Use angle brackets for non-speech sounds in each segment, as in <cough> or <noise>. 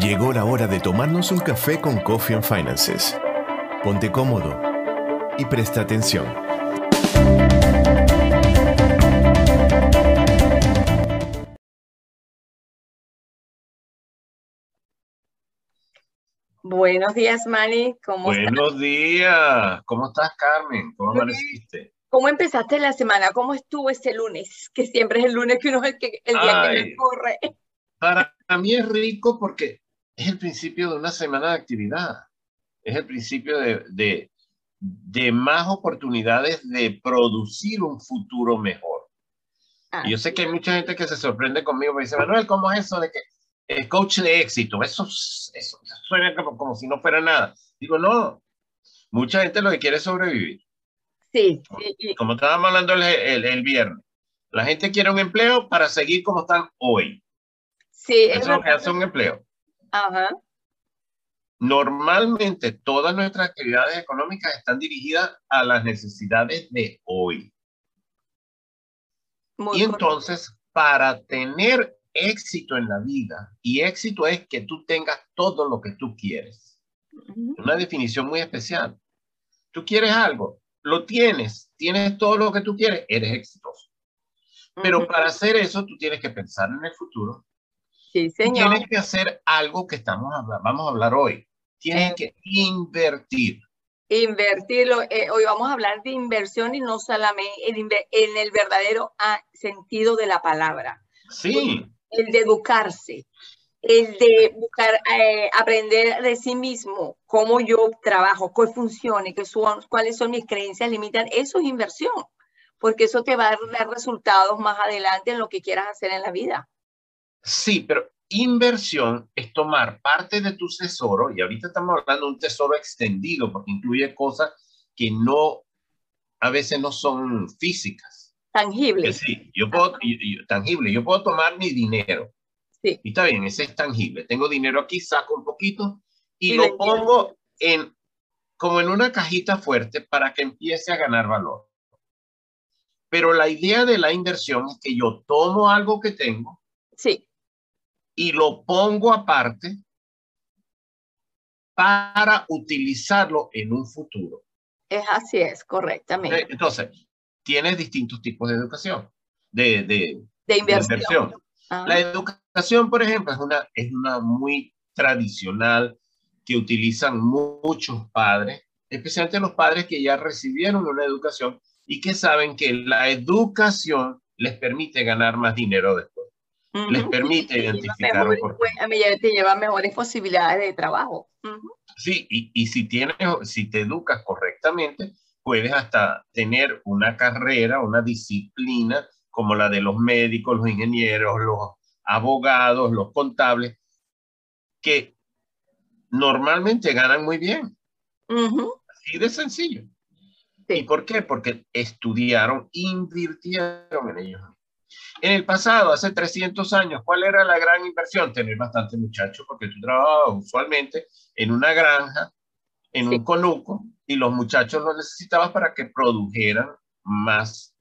Llegó la hora de tomarnos un café con Coffee and Finances. Ponte cómodo y presta atención. Buenos días, Manny. ¿Cómo Buenos días. ¿Cómo estás, Carmen? ¿Cómo amaneciste? ¿Cómo empezaste la semana? ¿Cómo estuvo este lunes? Que siempre es el lunes que uno es el, que, el día que me corre. Para mí es rico porque es el principio de una semana de actividad. Es el principio de, de, de más oportunidades de producir un futuro mejor. y yo sé que hay mucha gente que se sorprende conmigo y dice, Manuel, ¿cómo es eso de que el coach de éxito? Eso, eso suena como, como si no fuera nada. Digo, no, mucha gente lo que quiere es sobrevivir. Sí. Como, estábamos hablando el, el, el, viernes, la gente quiere un empleo para seguir como están hoy. Sí, Eso es lo que hace un empleo. Ajá. Normalmente todas nuestras actividades económicas están dirigidas a las necesidades de hoy. Muy y entonces, para tener éxito en la vida, y éxito es que tú tengas todo lo que tú quieres. Una definición muy especial. Tú quieres algo, lo tienes, tienes todo lo que tú quieres, eres exitoso. Pero para hacer eso, tú tienes que pensar en el futuro. Sí, señor. Tienes que hacer algo que estamos vamos a hablar hoy. Tienes que invertir. Invertirlo. Eh, hoy vamos a hablar de inversión y no solamente en, en el verdadero ah, sentido de la palabra. Sí. El de educarse, el de buscar eh, aprender de sí mismo, cómo yo trabajo, qué funcione, qué son, cuáles son mis creencias limitan. Eso es inversión, porque eso te va a dar resultados más adelante en lo que quieras hacer en la vida. Sí, pero inversión es tomar parte de tu tesoro, y ahorita estamos hablando de un tesoro extendido, porque incluye cosas que no, a veces no son físicas. Tangibles. Sí, yo puedo, yo, tangible, yo puedo tomar mi dinero. Sí. Y está bien, ese es tangible. Tengo dinero aquí, saco un poquito y, y lo pongo en, como en una cajita fuerte para que empiece a ganar valor. Pero la idea de la inversión es que yo tomo algo que tengo. Sí y lo pongo aparte para utilizarlo en un futuro. Es así, es correctamente. Entonces, tienes distintos tipos de educación, de, de, de inversión. De inversión. Ah. La educación, por ejemplo, es una, es una muy tradicional que utilizan muchos padres, especialmente los padres que ya recibieron una educación y que saben que la educación les permite ganar más dinero después les permite identificar mejor, a mí ya te lleva mejores posibilidades de trabajo. Uh -huh. Sí, y, y, si tienes, si te educas correctamente, puedes hasta tener una carrera, una disciplina como la de los médicos, los ingenieros, los abogados, los contables, que normalmente ganan muy bien. Uh -huh. Así de sencillo. Sí. ¿Y por qué? Porque estudiaron, invirtieron en ellos. En el pasado, hace 300 años, ¿cuál era la gran inversión? Tener bastante muchachos, porque tú trabajabas usualmente en una granja, en sí. un conuco, y los muchachos los necesitabas para que produjeran más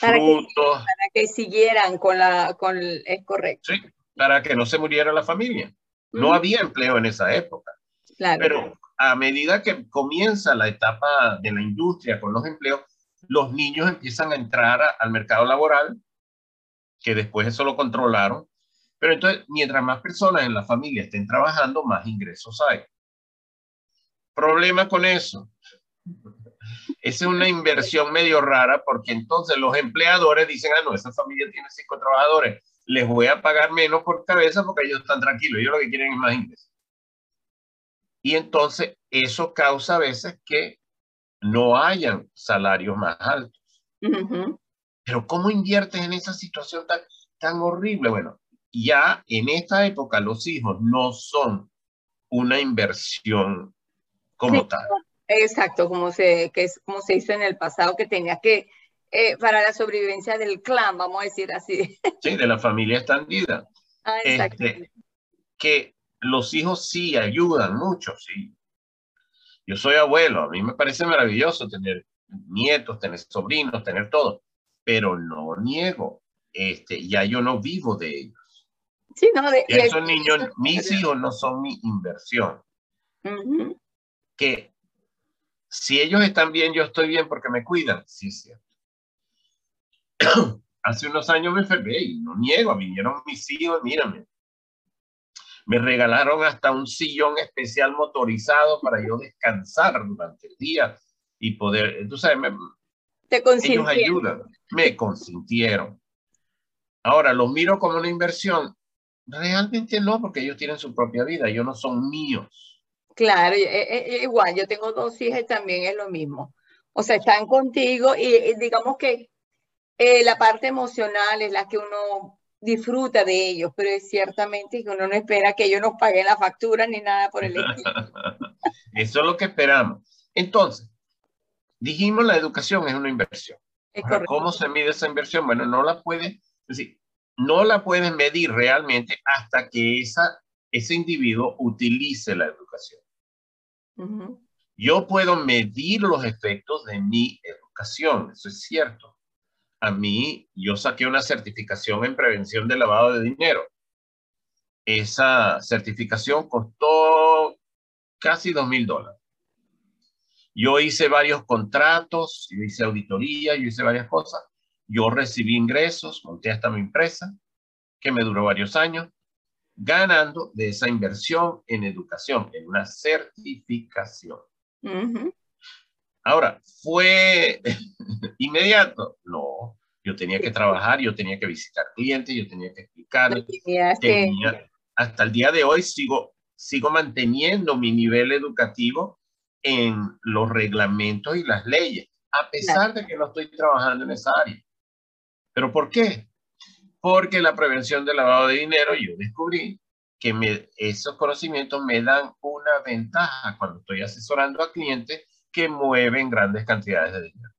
para frutos. Que, para que siguieran con la, con, es correcto. Sí, para que no se muriera la familia. No mm. había empleo en esa época. Claro. Pero a medida que comienza la etapa de la industria con los empleos, los niños empiezan a entrar al mercado laboral, que después eso lo controlaron. Pero entonces, mientras más personas en la familia estén trabajando, más ingresos hay. Problema con eso. Esa es una inversión medio rara porque entonces los empleadores dicen, ah, no, esa familia tiene cinco trabajadores, les voy a pagar menos por cabeza porque ellos están tranquilos, ellos lo que quieren es más ingresos. Y entonces eso causa a veces que no hayan salarios más altos. Uh -huh. Pero ¿cómo inviertes en esa situación tan, tan horrible? Bueno, ya en esta época los hijos no son una inversión como sí, tal. Exacto, como se, que es, como se hizo en el pasado, que tenía que, eh, para la sobrevivencia del clan, vamos a decir así. Sí, de la familia extendida. Ah, exacto. Este, que los hijos sí ayudan mucho, sí. Yo soy abuelo, a mí me parece maravilloso tener nietos, tener sobrinos, tener todo, pero no niego, este, ya yo no vivo de ellos. Sí, no, de, esos niños, mis hijos no son mi inversión. Que si ellos están bien, yo estoy bien porque me cuidan. Sí, es cierto. <clears throat> Hace unos años me enfermé y no niego, vinieron mis hijos, mírame. Me regalaron hasta un sillón especial motorizado para yo descansar durante el día y poder, tú sabes, me, Te ellos ayudan, me consintieron. Ahora, los miro como una inversión. Realmente no, porque ellos tienen su propia vida, ellos no son míos. Claro, eh, eh, eh, igual, yo tengo dos hijas y también es lo mismo. O sea, están contigo y digamos que la parte emocional es la que uno disfruta de ellos, pero es ciertamente que uno no espera que ellos nos paguen la factura ni nada por el estilo. <laughs> Eso es lo que esperamos. Entonces, dijimos la educación es una inversión. ¿Cómo se mide esa inversión? Bueno, no la puede, decir, no la puedes medir realmente hasta que esa, ese individuo utilice la educación. Yo puedo medir los efectos de mi educación, eso es cierto a mí, yo saqué una certificación en prevención de lavado de dinero. Esa certificación costó casi dos mil dólares. Yo hice varios contratos, yo hice auditoría, yo hice varias cosas. Yo recibí ingresos, monté hasta mi empresa, que me duró varios años, ganando de esa inversión en educación, en una certificación. Ahora, ¿fue <laughs> inmediato? No, yo tenía que trabajar, yo tenía que visitar clientes, yo tenía que explicar. hasta el día de hoy sigo, sigo manteniendo mi nivel educativo en los reglamentos y las leyes, a pesar de que no estoy trabajando en esa área. ¿Pero por qué? Porque la prevención del lavado de dinero, yo descubrí que me, esos conocimientos me dan una ventaja cuando estoy asesorando a clientes que mueven grandes cantidades de dinero.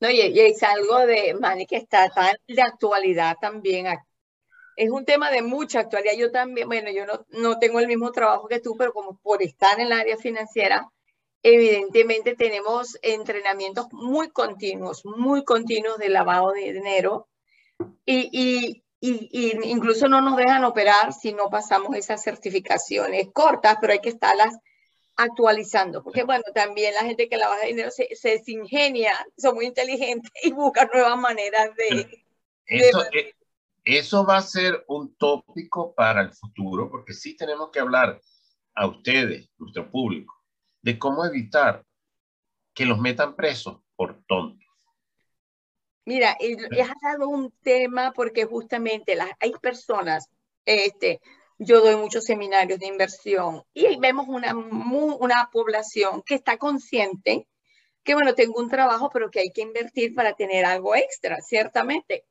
No, y, es algo de, Manny, que está tan de actualidad también. Es un tema de mucha actualidad. Yo también, bueno, yo no, no tengo el mismo trabajo que tú, pero como por estar en el área financiera, evidentemente tenemos entrenamientos muy continuos, muy continuos de lavado de dinero y, y, y, incluso no nos dejan operar si no pasamos esas certificaciones cortas, pero hay que estarlas actualizando, porque bueno, también la gente que la baja dinero se, se desingenia, son muy inteligentes y buscan nuevas maneras de... Eso, eh, eso va a ser un tópico para el futuro, porque sí tenemos que hablar a ustedes, nuestro público, de cómo evitar que los metan presos por tontos. Mira, has dado un tema porque justamente las, hay personas, este, yo doy muchos seminarios de inversión y vemos una, una población que está consciente que, bueno, tengo un trabajo, pero que hay que invertir para tener algo extra, ciertamente.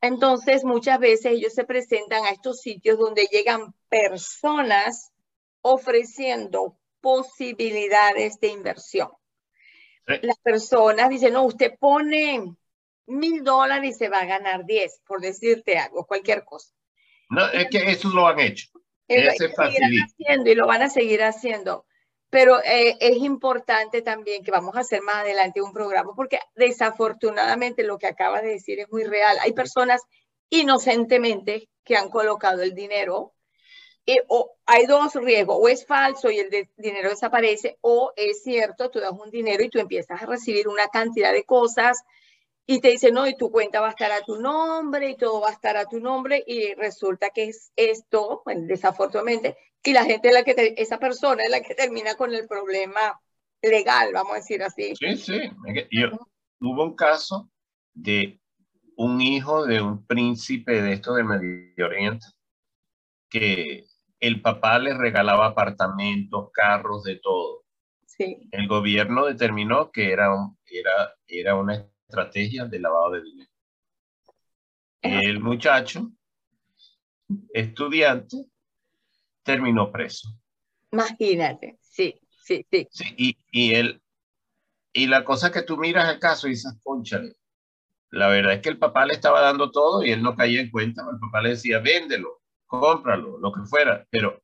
Entonces, muchas veces ellos se presentan a estos sitios donde llegan personas ofreciendo posibilidades de inversión. Las personas dicen, no, usted pone mil dólares y se va a ganar diez, por decirte algo, cualquier cosa. No, es que eso lo han hecho. haciendo y lo van a seguir haciendo. Pero eh, es importante también que vamos a hacer más adelante un programa, porque desafortunadamente lo que acaba de decir es muy real. Hay personas inocentemente que han colocado el dinero. Y, o hay dos riesgos, o es falso y el dinero desaparece, o es cierto, tú das un dinero y tú empiezas a recibir una cantidad de cosas, y te dice, no, y tu cuenta va a estar a tu nombre y todo va a estar a tu nombre y resulta que es esto, desafortunadamente, y la gente es la que, esa persona es la que termina con el problema legal, vamos a decir así. Sí, sí. Yo, hubo un caso de un hijo de un príncipe de esto de Medio Oriente que el papá le regalaba apartamentos, carros, de todo. Sí. El gobierno determinó que era, era, era una estrategia de lavado de dinero. El muchacho, estudiante, terminó preso. Imagínate, sí, sí, sí. y, y, él, y la cosa que tú miras el caso y dices, conchale, la verdad es que el papá le estaba dando todo y él no caía en cuenta. El papá le decía, véndelo, cómpralo, lo que fuera. Pero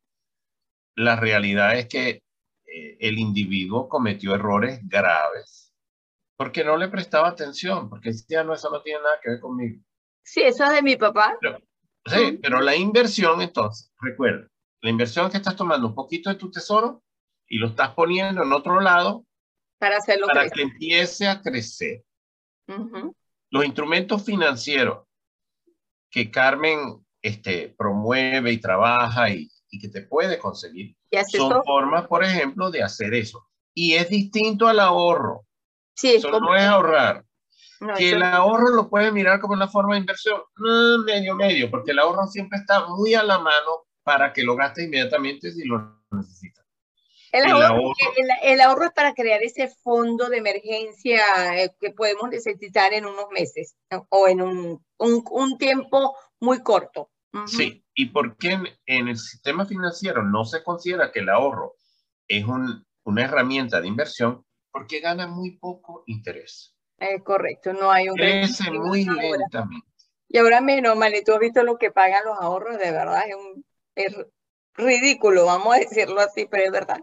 la realidad es que eh, el individuo cometió errores graves porque no le prestaba atención, porque decía, no, eso no tiene nada que ver conmigo. Sí, eso es de mi papá. Sí, pero la inversión entonces, recuerda, la inversión que estás tomando un poquito de tu tesoro y lo estás poniendo en otro lado para, hacerlo para que empiece a crecer. Los instrumentos financieros que Carmen este, promueve y trabaja y, y que te puede conseguir son formas, por ejemplo, de hacer eso. Y es distinto al ahorro. Sí, eso no es ahorrar. que el ahorro lo puedes mirar como una forma de inversión, medio, medio, porque el ahorro siempre está muy a la mano para que lo gastes inmediatamente si lo necesitas. El ahorro, el, ahorro, es para crear ese fondo de emergencia eh, que podemos necesitar en unos meses o en un, un, un tiempo muy corto. Sí, ¿y por qué en, el sistema financiero no se considera que el ahorro es un, una herramienta de inversión? Porque gana muy poco interés. Es correcto, no hay un... Crece muy lentamente. Y ahora menos, Mali, tú has visto lo que pagan los ahorros, de verdad, es, un, es ridículo, vamos a decirlo así, pero es verdad.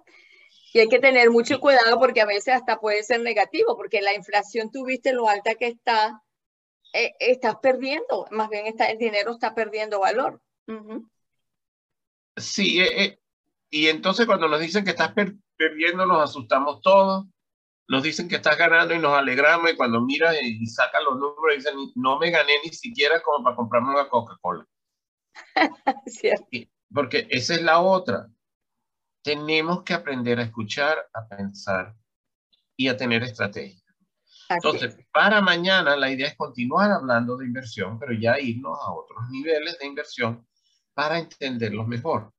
Y hay que tener mucho cuidado porque a veces hasta puede ser negativo, porque la inflación, tú viste lo alta que está, eh, estás perdiendo, más bien está, el dinero está perdiendo valor. Sí, eh, eh, y entonces cuando nos dicen que estás perdiendo, nos asustamos todos. Nos dicen que estás ganando y nos alegramos y cuando miras y, sacas los números dicen, no me gané ni siquiera como para comprarme una Coca-Cola. <laughs> Porque esa es la otra. Tenemos que aprender a escuchar, a pensar y a tener estrategia. Entonces, para mañana la idea es continuar hablando de inversión, pero ya irnos a otros niveles de inversión para entenderlos mejor.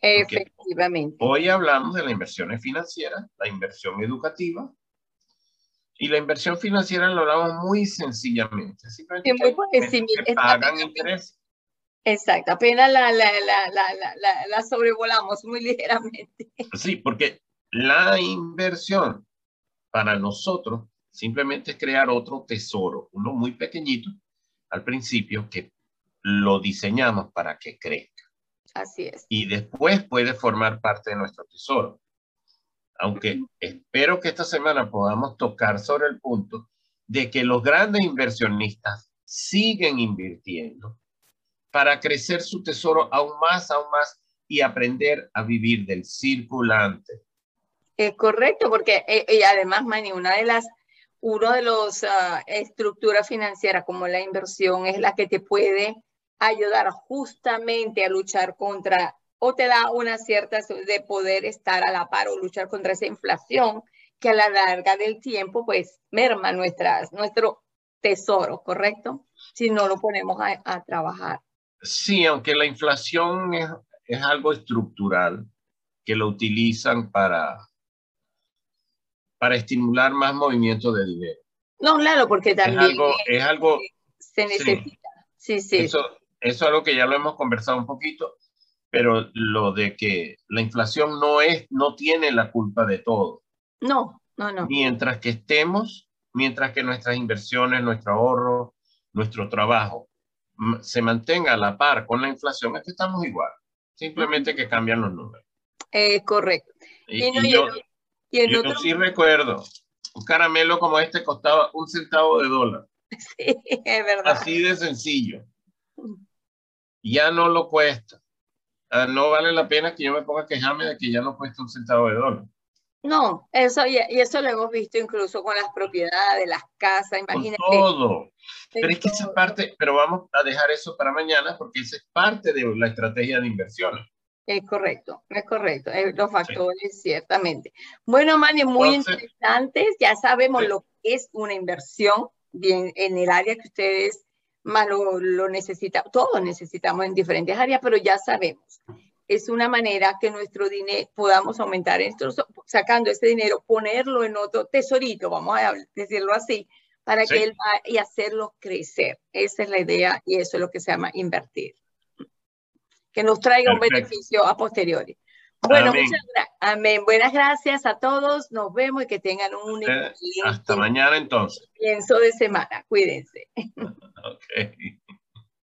Efectivamente. hoy hablamos de la inversión financiera, la inversión educativa, y la inversión financiera lo hablamos muy sencillamente. Simplemente que, pagan interés. Exacto, apenas la, la, la, la, sobrevolamos muy <laughs> ligeramente. Sí, porque la inversión para nosotros simplemente es crear otro tesoro, uno muy pequeñito al principio que lo diseñamos para que crezca. Así es. Y después puede formar parte de nuestro tesoro. Aunque espero que esta semana podamos tocar sobre el punto de que los grandes inversionistas siguen invirtiendo para crecer su tesoro aún más, aún más y aprender a vivir del circulante. Es correcto, porque eh, y además, Manny, una de las, uno de los ah, estructuras financieras como la inversión es la que te puede ayudar justamente a luchar contra o te da una cierta de poder estar a la par o luchar contra esa inflación que a la larga del tiempo pues merma nuestras, nuestro tesoro, ¿correcto? Si no lo ponemos a trabajar. Sí, aunque la inflación es, es algo estructural que lo utilizan para, para estimular más movimiento de dinero. No, claro, porque también es algo, es algo se necesita. Sí, sí. Eso, eso es algo que ya lo hemos conversado un poquito, pero lo de que la inflación no es, no tiene la culpa de todo. No, no, no. Mientras que estemos, mientras que nuestras inversiones, nuestro ahorro, nuestro trabajo se mantenga a la par con la inflación, es que estamos igual. Simplemente que cambian los números. Eh, correcto. Y, yo, sí recuerdo, un caramelo como este costaba un centavo de dólar. <laughs> Sí, es verdad. Así de sencillo. Ya no lo cuesta. Ah, no vale la pena que yo me ponga a quejarme de que ya no cuesta un centavo de dólar. No, eso y, eso lo hemos visto incluso con las propiedades, de las casas, imagínate. todo. Pero es que esa parte, pero vamos a dejar eso para mañana porque esa es parte de la estrategia de inversiones. Es correcto, es correcto. los factores, ciertamente. Bueno, Mani, muy interesantes. Ya sabemos lo que es una inversión bien en el área que ustedes más lo, lo necesitan. Todos necesitamos en diferentes áreas, pero ya sabemos es una manera que nuestro dinero podamos aumentar sacando ese dinero, ponerlo en otro tesorito, vamos a decirlo así, para que él vaya y hacerlo crecer. Esa es la idea y eso es lo que se llama invertir. Que nos traiga un beneficio a posteriori. Bueno, muchas gracias. Amén. Buenas gracias a todos. Nos vemos y que tengan un eh, hasta mañana entonces. Pienso de semana. Cuídense. <laughs> okay.